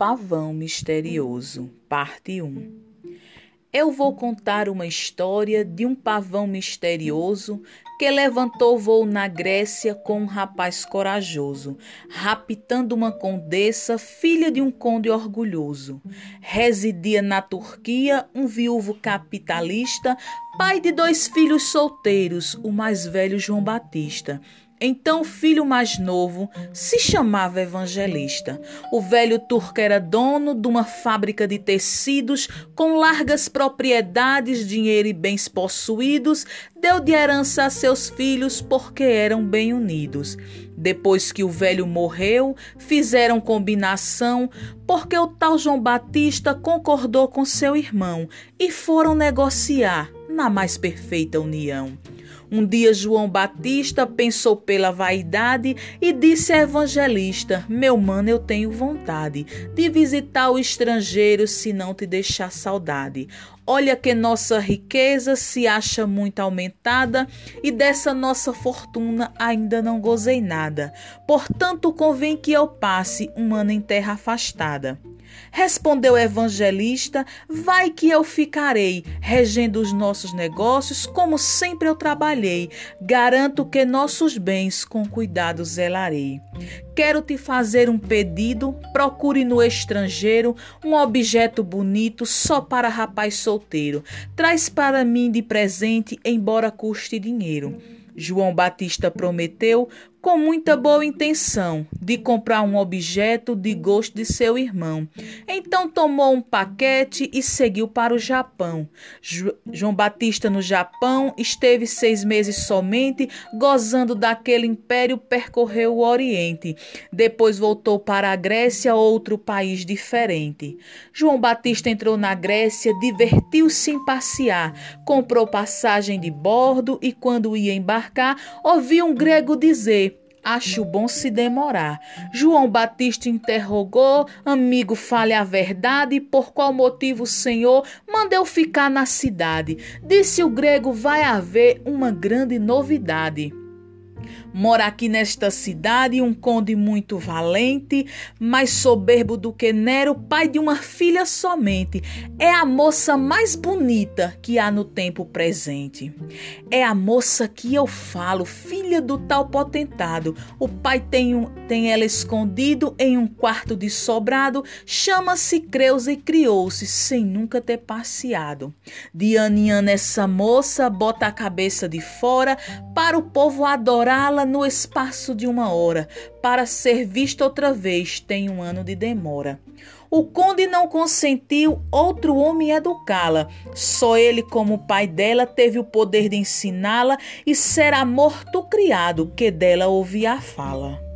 pavão misterioso, parte 1. Eu vou contar uma história de um pavão misterioso que levantou voo na Grécia com um rapaz corajoso, raptando uma condessa, filha de um conde orgulhoso. Residia na Turquia um viúvo capitalista, pai de dois filhos solteiros, o mais velho João Batista então o filho mais novo se chamava Evangelista. O velho turco era dono de uma fábrica de tecidos com largas propriedades, dinheiro e bens possuídos. Deu de herança a seus filhos porque eram bem unidos. Depois que o velho morreu, fizeram combinação, porque o tal João Batista concordou com seu irmão e foram negociar na mais perfeita união. Um dia João Batista pensou pela vaidade e disse a evangelista: Meu mano, eu tenho vontade de visitar o estrangeiro se não te deixar saudade. Olha que nossa riqueza se acha muito aumentada e dessa nossa fortuna ainda não gozei nada. Portanto, convém que eu passe um ano em terra afastada. Respondeu o evangelista: Vai que eu ficarei, regendo os nossos negócios como sempre eu trabalhei. Garanto que nossos bens com cuidado zelarei. Quero te fazer um pedido, procure no estrangeiro um objeto bonito só para rapaz solteiro. Traz para mim de presente, embora custe dinheiro. João Batista prometeu, com muita boa intenção, de comprar um objeto de gosto de seu irmão. Então tomou um paquete e seguiu para o Japão. Jo João Batista, no Japão, esteve seis meses somente, gozando daquele império, percorreu o Oriente. Depois voltou para a Grécia, outro país diferente. João Batista entrou na Grécia, divertiu-se em passear, comprou passagem de bordo e, quando ia embarcar, ouviu um grego dizer Acho bom se demorar. João Batista interrogou: Amigo, fale a verdade. Por qual motivo o Senhor mandou ficar na cidade? Disse o grego: Vai haver uma grande novidade. Mora aqui nesta cidade um conde muito valente, mais soberbo do que Nero, pai de uma filha somente. É a moça mais bonita que há no tempo presente. É a moça que eu falo, filha do tal potentado. O pai tem, um, tem ela escondido em um quarto de sobrado, chama-se Creusa e criou-se sem nunca ter passeado. De ano em ano essa moça bota a cabeça de fora para o povo adorá-la no espaço de uma hora, para ser vista outra vez tem um ano de demora. O conde não consentiu outro homem educá-la. Só ele, como pai dela, teve o poder de ensiná-la e será morto criado que dela ouvia a fala.